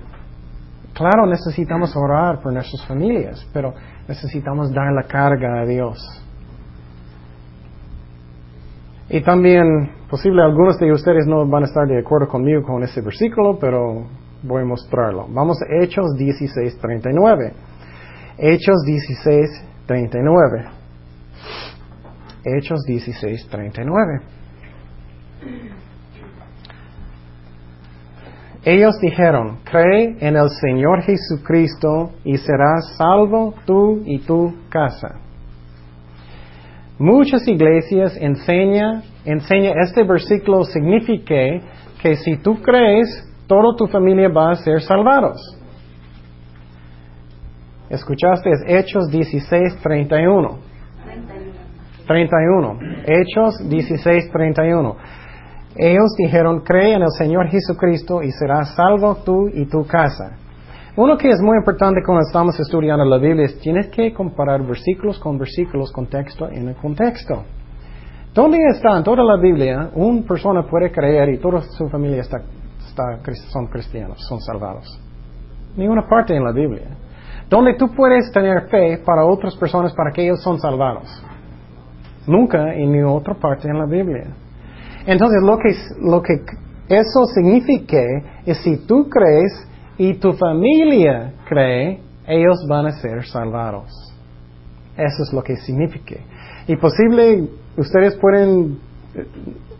Claro, necesitamos orar por nuestras familias, pero necesitamos dar la carga a Dios. Y también, posible algunos de ustedes no van a estar de acuerdo conmigo con ese versículo, pero voy a mostrarlo. Vamos a Hechos 16, 39. Hechos 16, 39. Hechos 16, 39. Ellos dijeron, cree en el Señor Jesucristo y serás salvo tú y tu casa. Muchas iglesias enseñan, enseña este versículo significa que si tú crees, toda tu familia va a ser salvados. ¿Escuchaste? Es Hechos 16, 31. 31. Hechos 16, 31. Ellos dijeron, cree en el Señor Jesucristo y serás salvo tú y tu casa. Uno que es muy importante cuando estamos estudiando la Biblia es tienes que comparar versículos con versículos, contexto en el contexto. ¿Dónde está en toda la Biblia una persona puede creer y toda su familia está, son cristianos, son salvados? Ninguna parte en la Biblia. donde tú puedes tener fe para otras personas para que ellos son salvados. Nunca en ninguna otra parte en la Biblia. Entonces, lo que, lo que eso significa es si tú crees y tu familia cree, ellos van a ser salvados. Eso es lo que significa. Y posible ustedes pueden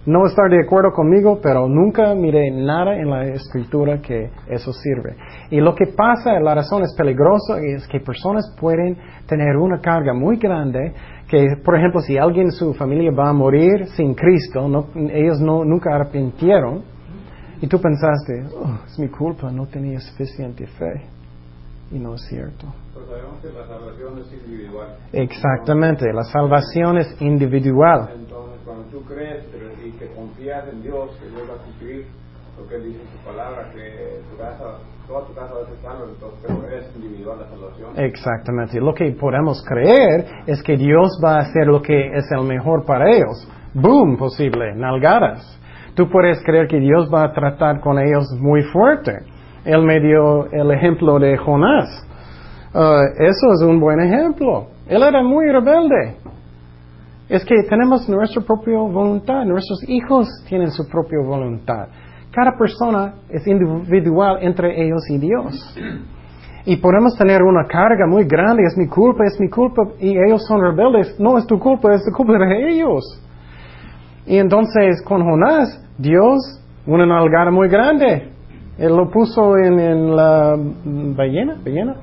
no estar de acuerdo conmigo, pero nunca miré nada en la escritura que eso sirve. Y lo que pasa, la razón es peligrosa, es que personas pueden tener una carga muy grande, que por ejemplo si alguien en su familia va a morir sin Cristo, ellos no, nunca arrepintieron, y tú pensaste, oh, es mi culpa, no tenía suficiente fe. Y no es cierto. Pero sabemos que la salvación es individual. Exactamente, la salvación es individual. Entonces, cuando tú crees y que confías en Dios, que Dios va a cumplir lo que Él dice en su palabra, que tu casa, toda tu casa va a ser salva, entonces, pero es individual la salvación. Exactamente. Lo que podemos creer es que Dios va a hacer lo que es el mejor para ellos. Boom, posible, nalgadas. Tú puedes creer que Dios va a tratar con ellos muy fuerte. Él me dio el ejemplo de Jonás. Uh, eso es un buen ejemplo. Él era muy rebelde. Es que tenemos nuestra propia voluntad. Nuestros hijos tienen su propia voluntad. Cada persona es individual entre ellos y Dios. Y podemos tener una carga muy grande, es mi culpa, es mi culpa, y ellos son rebeldes. No es tu culpa, es la culpa de ellos. Y entonces con Jonás, Dios, una nalgada muy grande. Él lo puso en, la ballena, ballena,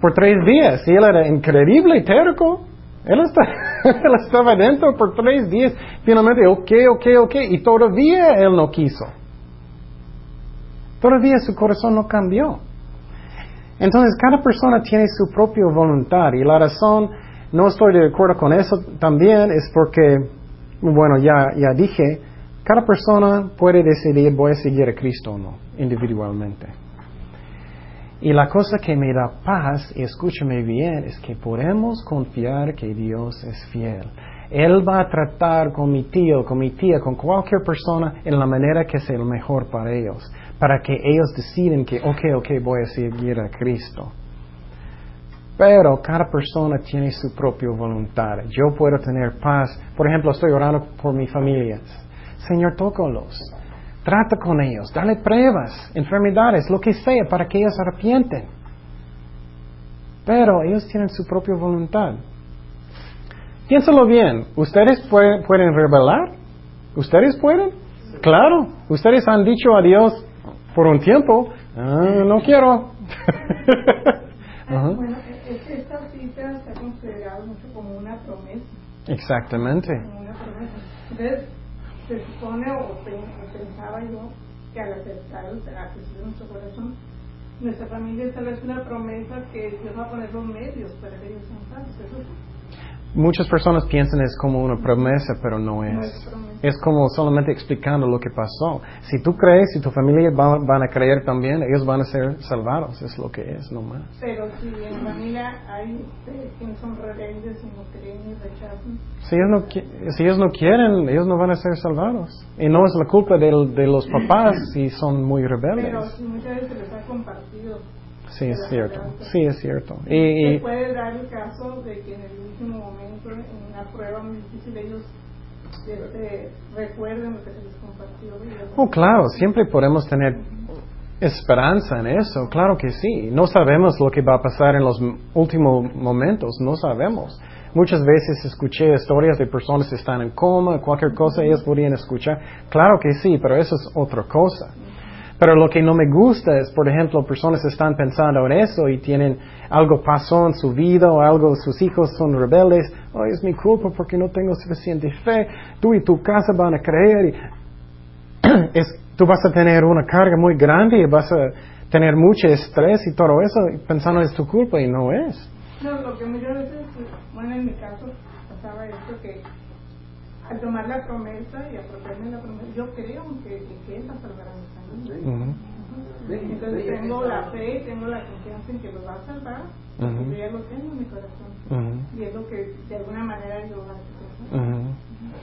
por tres días. Y él era increíble, terco. Él, [LAUGHS] él estaba dentro por tres días. Finalmente, ok, ok, ok. Y todavía él no quiso. Todavía su corazón no cambió. Entonces, cada persona tiene su propia voluntad. Y la razón, no estoy de acuerdo con eso también, es porque, bueno, ya, ya dije, cada persona puede decidir voy a seguir a Cristo o no, individualmente. Y la cosa que me da paz, y escúchame bien, es que podemos confiar que Dios es fiel. Él va a tratar con mi tío, con mi tía, con cualquier persona en la manera que sea lo mejor para ellos, para que ellos deciden que, ok, ok, voy a seguir a Cristo. Pero cada persona tiene su propia voluntad. Yo puedo tener paz. Por ejemplo, estoy orando por mi familia. Señor, tócalos. Trata con ellos, dale pruebas, enfermedades, lo que sea, para que ellos arrepienten. Pero ellos tienen su propia voluntad. Piénsalo bien, ¿ustedes pueden, revelar? ¿Ustedes pueden? Claro, ustedes han dicho a Dios por un tiempo, ah, no quiero. [LAUGHS] Bueno, esta cita se ha considerado mucho como una promesa. Exactamente. Como una promesa. Entonces, se supone o, pensaba yo que al aceptar a Jesús en nuestro corazón, nuestra familia establece una promesa que Dios va a poner los medios para que ellos sean salvos. Muchas personas piensan es como una promesa, pero no es. es, como solamente explicando lo que pasó. Si tú crees, si tu familia van a creer también, ellos van a ser salvados, es lo que es, no más. Pero si en familia hay quienes son rebeldes y no creen y rechazan. Si ellos, no, si ellos no quieren, ellos no van a ser salvados. Y no es la culpa de, de los papás si son muy rebeldes. Pero muchas veces les ha compartido Sí, es cierto. Sí, es cierto. Y, Se puede dar el caso de que en el último momento, en una prueba muy difícil, ellos recuerden lo que se les compartió. Oh, claro, siempre podemos tener esperanza en eso, claro que sí. No sabemos lo que va a pasar en los últimos momentos, no sabemos. Muchas veces escuché historias de personas que están en coma, cualquier cosa ellos podrían escuchar. Claro que sí, pero eso es otra cosa. Pero lo que no me gusta es, por ejemplo, personas están pensando en eso y tienen algo pasó en su vida o algo, sus hijos son rebeldes. Oh, es mi culpa porque no tengo suficiente fe. Tú y tu casa van a creer. Y [CLEARS THROAT] es, tú vas a tener una carga muy grande y vas a tener mucho estrés y todo eso pensando es tu culpa y no es. No, lo que muchas veces, bueno, en mi caso pasaba esto que al tomar la promesa y apropiarme la promesa, yo creo que, salvará mi salud. Entonces tengo la fe, tengo la confianza en que lo va a salvar, porque yo ya lo tengo en mi corazón. Y es lo que de alguna manera yo voy a hacer.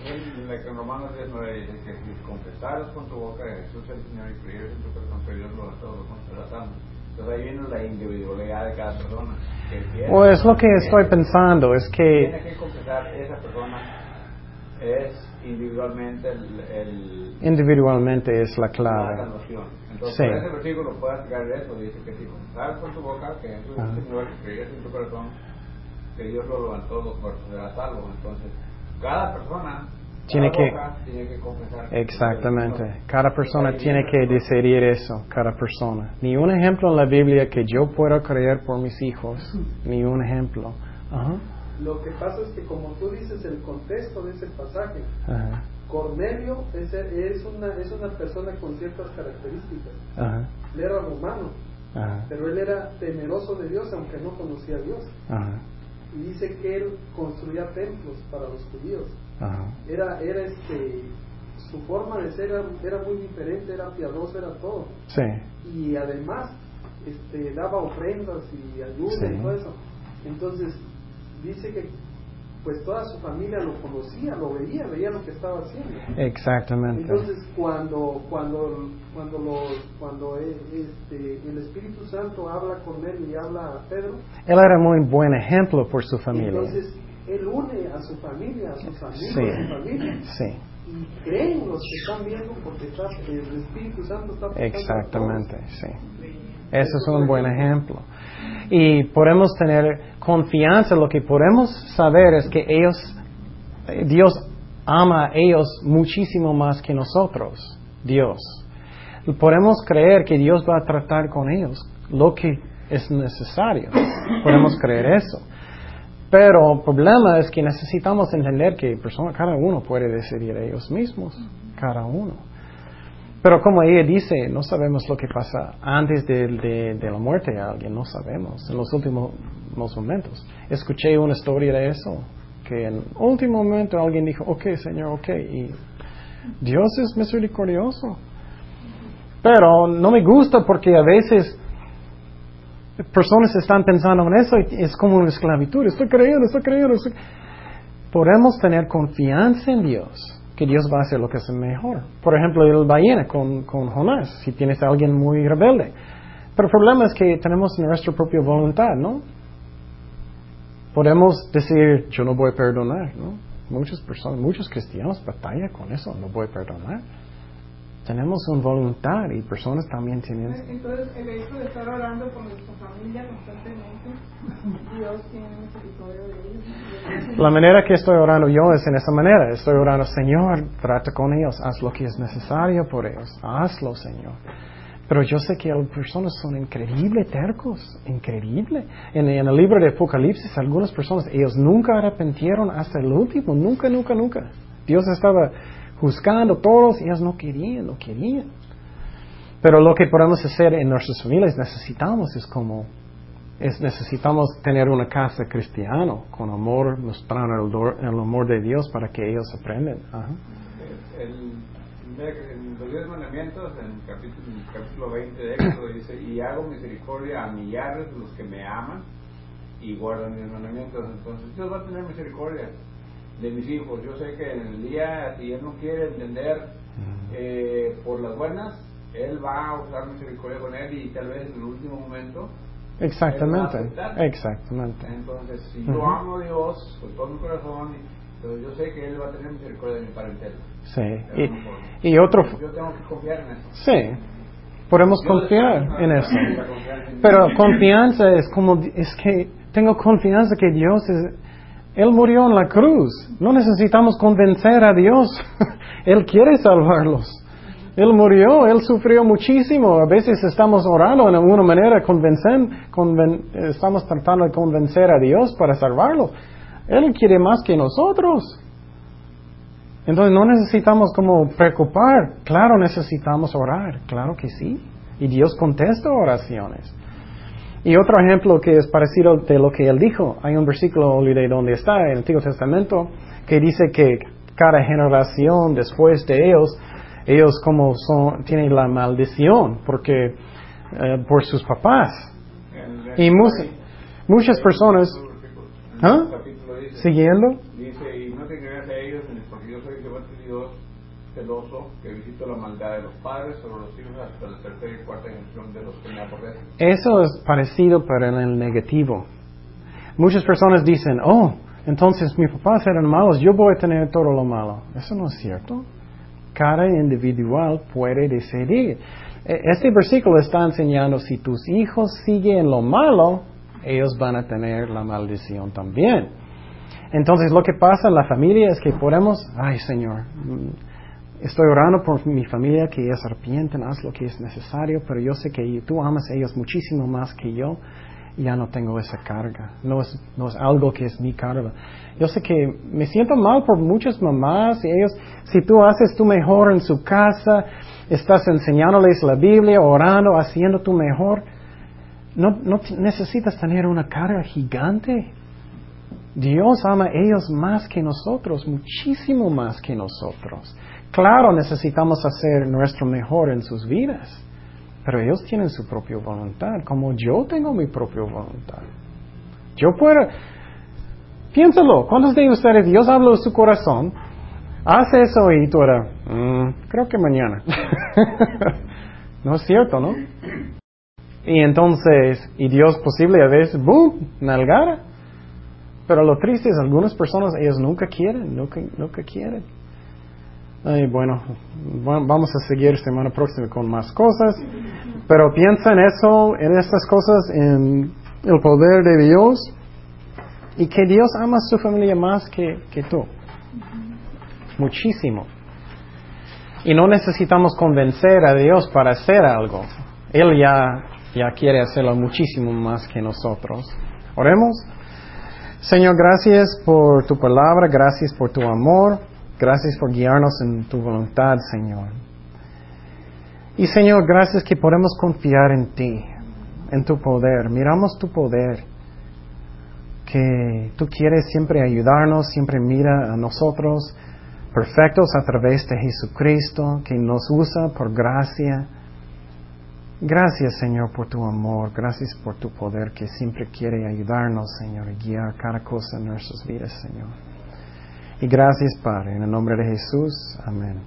En la que en Romanos 19 dice que si confesaras con tu boca que Jesús es el Señor y creyeres en tu corazón que Dios lo ha todo tratando. Entonces ahí viene la individualidad de cada persona. O es lo que estoy pensando, es que Tiene que confesar esa persona es individualmente el, el individualmente es la la clave. salvación. Entonces, Sí. ese versículo puede explicar eso. Dice que si confesas con tu boca que Jesús es el Señor en tu corazón que Dios lo levantó los muertos, será salvo. Entonces, cada persona Tiene que- tiene que confesar. Exactamente. Cada persona tiene que decidir eso, cada persona. Ni un ejemplo en la Biblia que yo pueda creer por mis hijos, [LAUGHS] ni un ejemplo. Ajá, Lo que pasa es que como tú dices el contexto de ese pasaje, ajá, Cornelio es, es, una, es una persona con ciertas características. ajá, Él era romano, ajá, pero él era temeroso de Dios aunque no conocía a Dios. ajá, Y dice que él construía templos para los judíos. Era, era este, su forma de ser era, era muy diferente, era piadoso, era todo. Sí, Y además este, daba ofrendas y ayuda Sí. y todo eso. Entonces dice que pues toda su familia lo conocía, lo veía, veía lo que estaba haciendo. exactamente. Entonces cuando cuando cuando los cuando eh, este, el Espíritu Santo habla con él y habla a Pedro, Él era muy buen ejemplo por su familia. entonces él une a su familia, a sus amigos, Sí. a su familia Sí, y creen los que están viendo porque está, el Espíritu Santo está exactamente, sí. Ese es un buen ejemplo. Y podemos tener confianza, lo que podemos saber es que ellos, eh, Dios ama a ellos muchísimo más que nosotros, Dios. Podemos creer que Dios va a tratar con ellos lo que es necesario. Podemos creer eso. Pero el problema es que necesitamos entender que persona, cada uno puede decidir ellos mismos, cada uno. Pero como ella dice, no sabemos lo que pasa antes de, la muerte de alguien, no sabemos, en los últimos momentos. Escuché una historia de eso, que en último momento alguien dijo, ok, Señor, ok, y Dios es misericordioso. Pero no me gusta porque a veces personas están pensando en eso y es como una esclavitud, estoy creyendo, estoy creyendo. Podemos tener confianza en Dios, que Dios va a hacer lo que es mejor. Por ejemplo, el ballena con, con Jonás, si tienes a alguien muy rebelde. Pero el problema es que tenemos nuestra propia voluntad, ¿no? Podemos decir, yo no voy a perdonar, ¿no? Muchas personas, muchos cristianos batallan con eso, no voy a perdonar. Tenemos una voluntad y personas también tienen... Entonces, el hecho de estar orando por nuestra familia constantemente, Dios tiene misericordia de ellos. La manera que estoy orando yo es en esa manera. Estoy orando, Señor, trata con ellos, haz lo que es necesario por ellos, hazlo, Señor. Pero yo sé que las personas son increíble tercos, increíble. En, en el libro de Apocalipsis, algunas personas, ellos nunca arrepintieron hasta el último, nunca, nunca, nunca. Dios estaba juzgando todos y ellos no querían, no querían. Pero lo que podemos hacer en nuestras familias necesitamos es como es necesitamos tener una casa cristiana con amor, mostrando el, el amor de Dios para que ellos aprendan. Ajá. El, en los diez mandamientos, en el capítulo, en el capítulo 20 de Éxodo, dice: Y hago misericordia a millares de los que me aman y guardan mis mandamientos. Entonces, Dios va a tener misericordia de mis hijos. Yo sé que en el día, si Él no quiere entender eh, por las buenas, Él va a usar misericordia con Él y tal vez en el último momento. Exactamente, exactamente. Entonces, si yo Ujú. amo a Dios con todo mi corazón, pero yo sé que Él va a tener misericordia de mi parentela. Sí. Y, y otro, Yo tengo que confiar en eso. sí, podemos Yo confiar en eso. Pero confianza es como, es que tengo confianza que Dios es, Él murió en la cruz. No necesitamos convencer a Dios. [LAUGHS] Él quiere salvarlos. Él murió, Él sufrió muchísimo. A veces estamos orando en alguna manera, convencen, conven- estamos tratando de convencer a Dios para salvarlos. Él quiere más que nosotros. Entonces no necesitamos como preocupar. Claro, necesitamos orar. Claro que sí. Y Dios contesta oraciones. Y otro ejemplo que es parecido de lo que él dijo, hay un versículo, olvidé dónde está, en el Antiguo Testamento, que dice que cada generación después de ellos, ellos como son, tienen la maldición, porque eh, por sus papás. Y mus- muchas personas, ¿Ah? siguiendo, dice, y no te creas a ellos, porque yo soy Jehová tu Dios celoso que visito la maldad de los padres sobre los hijos hasta la tercera y cuarta generación de los que me aborrecen. Eso es parecido, pero en el negativo. Muchas personas dicen, oh, entonces mis papás eran malos, yo voy a tener todo lo malo. Eso no es cierto. Cada individual puede decidir. E- Este versículo está enseñando, si tus hijos siguen lo malo, ellos van a tener la maldición también. Entonces lo que pasa en la familia es que podemos, ay Señor, estoy orando por mi familia que ellos se arrepienten, haz lo que es necesario, pero yo sé que tú amas a ellos muchísimo más que yo y ya no tengo esa carga. No es, no es algo que es mi carga. Yo sé que me siento mal por muchas mamás y ellos, si tú haces tu mejor en su casa, estás enseñándoles la Biblia, orando, haciendo tu mejor, no, no necesitas tener una carga gigante. Dios ama a ellos más que nosotros, muchísimo más que nosotros. Claro, necesitamos hacer nuestro mejor en sus vidas, pero ellos tienen su propia voluntad, como yo tengo mi propia voluntad. Yo puedo, piénsalo, ¿cuántos de ustedes Dios habla de su corazón? Hace eso y tú eras, "Mm, creo que mañana. [LAUGHS] no es cierto, ¿no? Y entonces, y Dios posible a veces, boom, nalgara. Pero lo triste es, algunas personas, ellos nunca quieren, nunca quieren. Ay, bueno, va- vamos a seguir semana próxima con más cosas, pero piensa en eso, en estas cosas, en el poder de Dios y que Dios ama a su familia más que, que tú. Muchísimo. Y no necesitamos convencer a Dios para hacer algo. Él ya, ya quiere hacerlo muchísimo más que nosotros. Oremos. Señor, gracias por tu palabra, gracias por tu amor, gracias por guiarnos en tu voluntad, Señor. Y Señor, gracias que podemos confiar en ti, en tu poder. Miramos tu poder, que tú quieres siempre ayudarnos, siempre mira a nosotros perfectos a través de Jesucristo, que nos usa por gracia. Gracias, Señor, por tu amor. Gracias por tu poder que siempre quiere ayudarnos, Señor, y guiar cada cosa en nuestras vidas, Señor. Y gracias, Padre, en el nombre de Jesús. Amén.